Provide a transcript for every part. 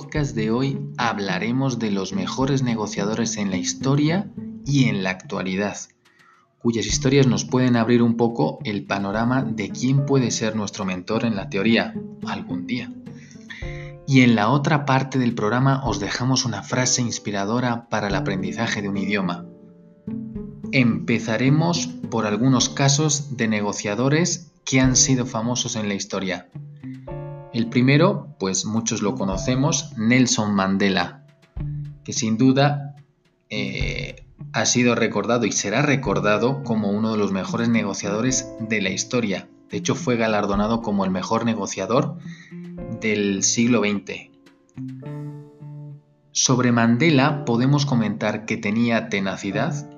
Podcast de hoy hablaremos de los mejores negociadores en la historia y en la actualidad, cuyas historias nos pueden abrir un poco el panorama de quién puede ser nuestro mentor en la teoría algún día. Y en la otra parte del programa os dejamos una frase inspiradora para el aprendizaje de un idioma. Empezaremos por algunos casos de negociadores que han sido famosos en la historia. El primero, pues muchos lo conocemos, Nelson Mandela, que sin duda eh, ha sido recordado y será recordado como uno de los mejores negociadores de la historia. De hecho, fue galardonado como el mejor negociador del siglo XX. Sobre Mandela podemos comentar que tenía tenacidad,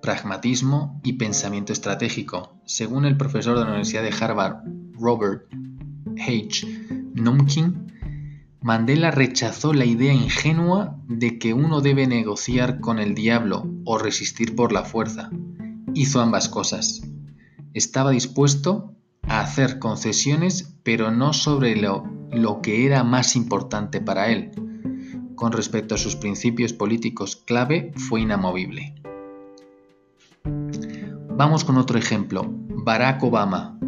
pragmatismo y pensamiento estratégico. Según el profesor de la Universidad de Harvard, Robert H. Numkin, Mandela rechazó la idea ingenua de que uno debe negociar con el diablo o resistir por la fuerza. Hizo ambas cosas. Estaba dispuesto a hacer concesiones, pero no sobre lo, lo que era más importante para él. Con respecto a sus principios políticos clave, fue inamovible. Vamos con otro ejemplo. Barack Obama,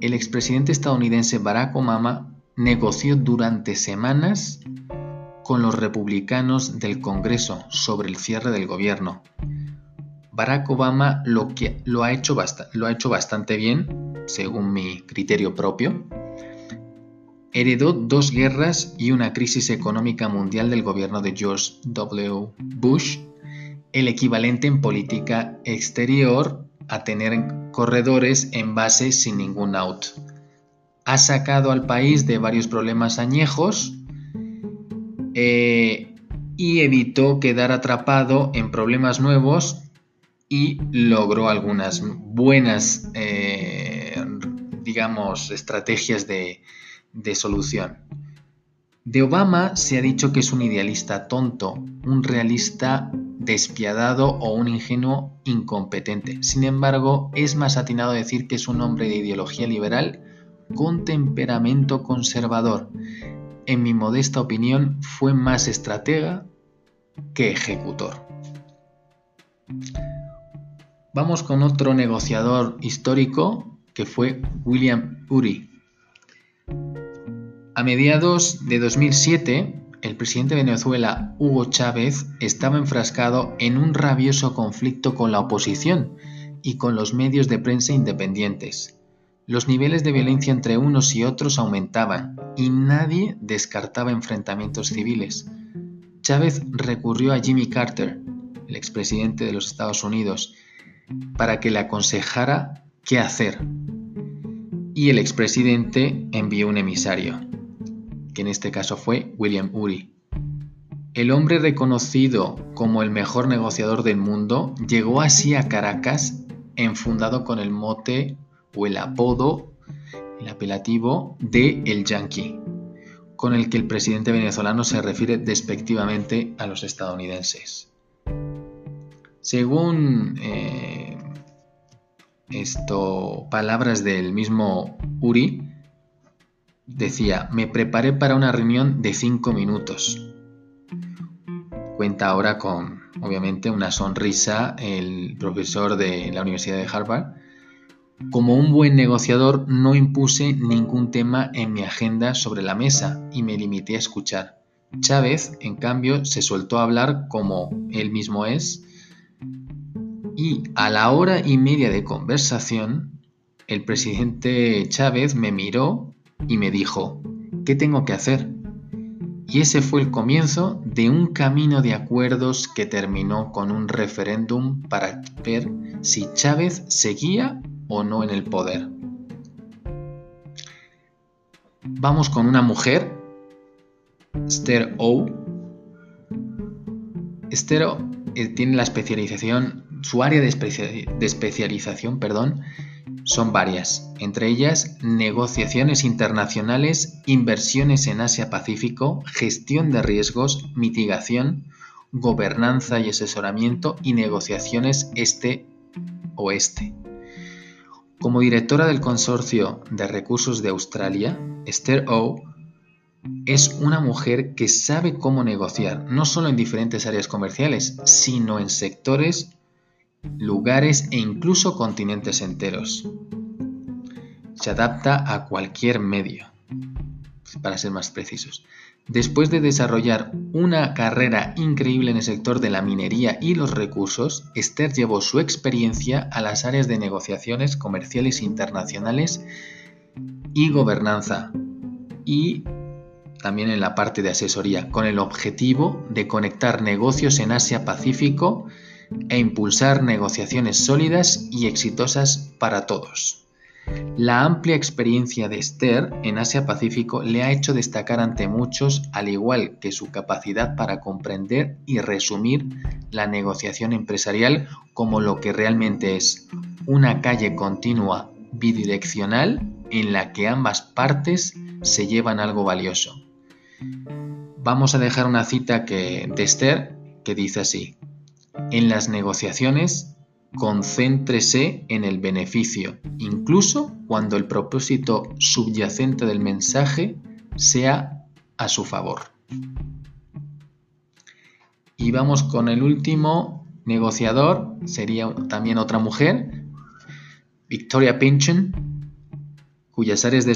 el expresidente estadounidense Barack Obama negoció durante semanas con los republicanos del Congreso sobre el cierre del gobierno. Barack Obama lo, ha hecho ha hecho bastante bien, según mi criterio propio. Heredó dos guerras y una crisis económica mundial del gobierno de George W. Bush, el equivalente en política exterior a tener corredores en base sin ningún out. Ha sacado al país de varios problemas añejos eh, y evitó quedar atrapado en problemas nuevos y logró algunas buenas, eh, digamos, estrategias de solución. De Obama se ha dicho que es un idealista tonto, un realista despiadado o un ingenuo incompetente. Sin embargo, es más atinado decir que es un hombre de ideología liberal con temperamento conservador. En mi modesta opinión, fue más estratega que ejecutor. Vamos con otro negociador histórico que fue William Ury. A mediados de 2007, el presidente de Venezuela, Hugo Chávez, estaba enfrascado en un rabioso conflicto con la oposición y con los medios de prensa independientes. Los niveles de violencia entre unos y otros aumentaban y nadie descartaba enfrentamientos civiles. Chávez recurrió a Jimmy Carter, el expresidente de los Estados Unidos, para que le aconsejara qué hacer. Y el expresidente envió un emisario que en este caso fue William Ury. El hombre reconocido como el mejor negociador del mundo llegó así a Caracas enfundado con el mote o el apodo, el apelativo de El Yankee. con el que el presidente venezolano se refiere despectivamente a los estadounidenses. Según eh, esto, palabras del mismo Uri, decía, me preparé para una reunión de cinco minutos. Cuenta ahora con, obviamente, una sonrisa el profesor de la Universidad de Harvard. Como un buen negociador no impuse ningún tema en mi agenda sobre la mesa y me limité a escuchar. Chávez, en cambio, se soltó a hablar como él mismo es y a la hora y media de conversación, el presidente Chávez me miró y me dijo, ¿qué tengo que hacer? Y ese fue el comienzo de un camino de acuerdos que terminó con un referéndum para ver si Chávez seguía o no en el poder. Vamos con una mujer, Esther O. Esther eh, tiene la especialización, su área de, de especialización, perdón, son varias, entre ellas negociaciones internacionales, inversiones en Asia-Pacífico, gestión de riesgos, mitigación, gobernanza y asesoramiento y negociaciones este-oeste. Como directora del Consorcio de Recursos de Australia, Esther O es una mujer que sabe cómo negociar, no solo en diferentes áreas comerciales, sino en sectores lugares e incluso continentes enteros. Se adapta a cualquier medio, para ser más precisos. Después de desarrollar una carrera increíble en el sector de la minería y los recursos, Esther llevó su experiencia a las áreas de negociaciones comerciales internacionales y gobernanza y también en la parte de asesoría, con el objetivo de conectar negocios en Asia-Pacífico e impulsar negociaciones sólidas y exitosas para todos. La amplia experiencia de Esther en Asia-Pacífico le ha hecho destacar ante muchos, al igual que su capacidad para comprender y resumir la negociación empresarial como lo que realmente es, una calle continua bidireccional en la que ambas partes se llevan algo valioso. Vamos a dejar una cita de Esther que dice así. En las negociaciones, concéntrese en el beneficio, incluso cuando el propósito subyacente del mensaje sea a su favor. Y vamos con el último negociador, sería también otra mujer, Victoria Pynchon, cuyas áreas de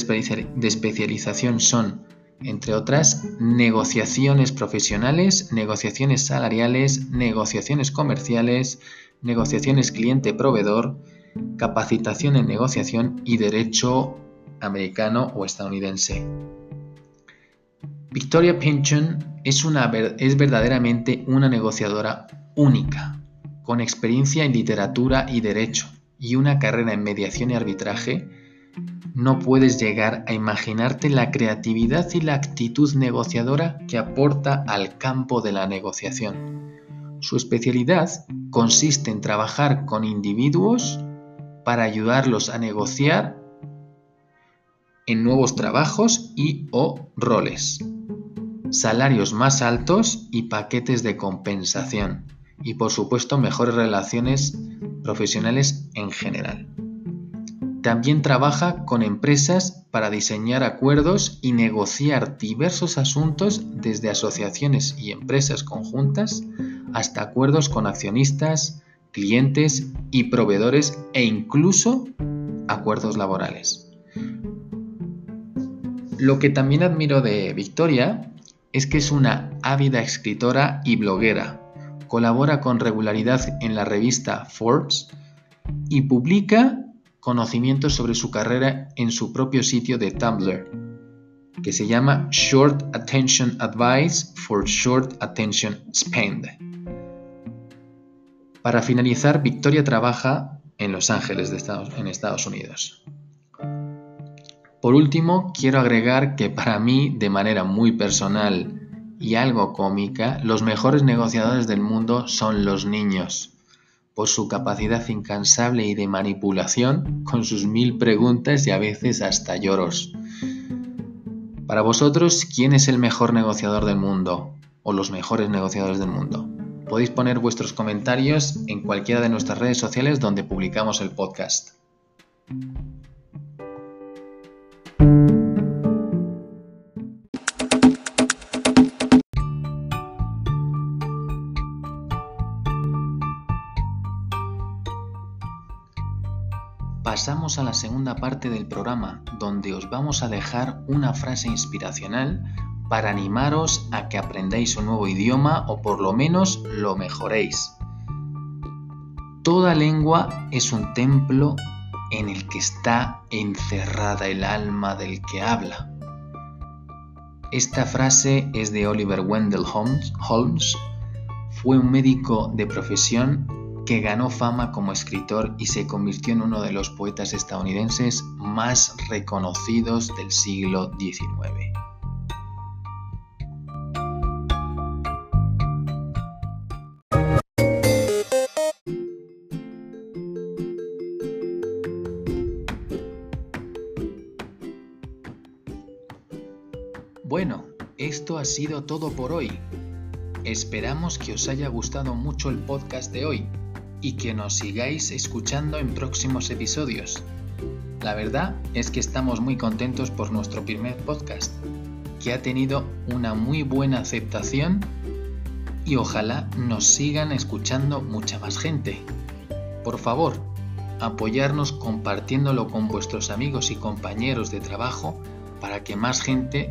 especialización son entre otras, negociaciones profesionales, negociaciones salariales, negociaciones comerciales, negociaciones cliente-proveedor, capacitación en negociación y derecho americano o estadounidense. Victoria Pynchon es, es verdaderamente una negociadora única, con experiencia en literatura y derecho y una carrera en mediación y arbitraje no puedes llegar a imaginarte la creatividad y la actitud negociadora que aporta al campo de la negociación. Su especialidad consiste en trabajar con individuos para ayudarlos a negociar en nuevos trabajos y o roles, salarios más altos y paquetes de compensación, y por supuesto mejores relaciones profesionales en general. También trabaja con empresas para diseñar acuerdos y negociar diversos asuntos desde asociaciones y empresas conjuntas hasta acuerdos con accionistas, clientes y proveedores e incluso acuerdos laborales. Lo que también admiro de Victoria es que es una ávida escritora y bloguera. Colabora con regularidad en la revista Forbes y publica conocimientos sobre su carrera en su propio sitio de Tumblr, que se llama Short Attention Advice for Short Attention Span. Para finalizar, Victoria trabaja en Los Ángeles, de Estados, en Estados Unidos. Por último, quiero agregar que para mí, de manera muy personal y algo cómica, los mejores negociadores del mundo son los niños por su capacidad incansable y de manipulación, con sus mil preguntas y a veces hasta lloros. Para vosotros, ¿quién es el mejor negociador del mundo o los mejores negociadores del mundo? Podéis poner vuestros comentarios en cualquiera de nuestras redes sociales donde publicamos el podcast. Pasamos a la segunda parte del programa, donde os vamos a dejar una frase inspiracional para animaros a que aprendáis un nuevo idioma o por lo menos lo mejoréis. Toda lengua es un templo en el que está encerrada el alma del que habla. Esta frase es de Oliver Wendell Holmes. Holmes. Fue un médico de profesión que ganó fama como escritor y se convirtió en uno de los poetas estadounidenses más reconocidos del siglo XIX. Bueno, esto ha sido todo por hoy. Esperamos que os haya gustado mucho el podcast de hoy y que nos sigáis escuchando en próximos episodios. La verdad es que estamos muy contentos por nuestro primer podcast, que ha tenido una muy buena aceptación y ojalá nos sigan escuchando mucha más gente. Por favor, apoyarnos compartiéndolo con vuestros amigos y compañeros de trabajo para que más gente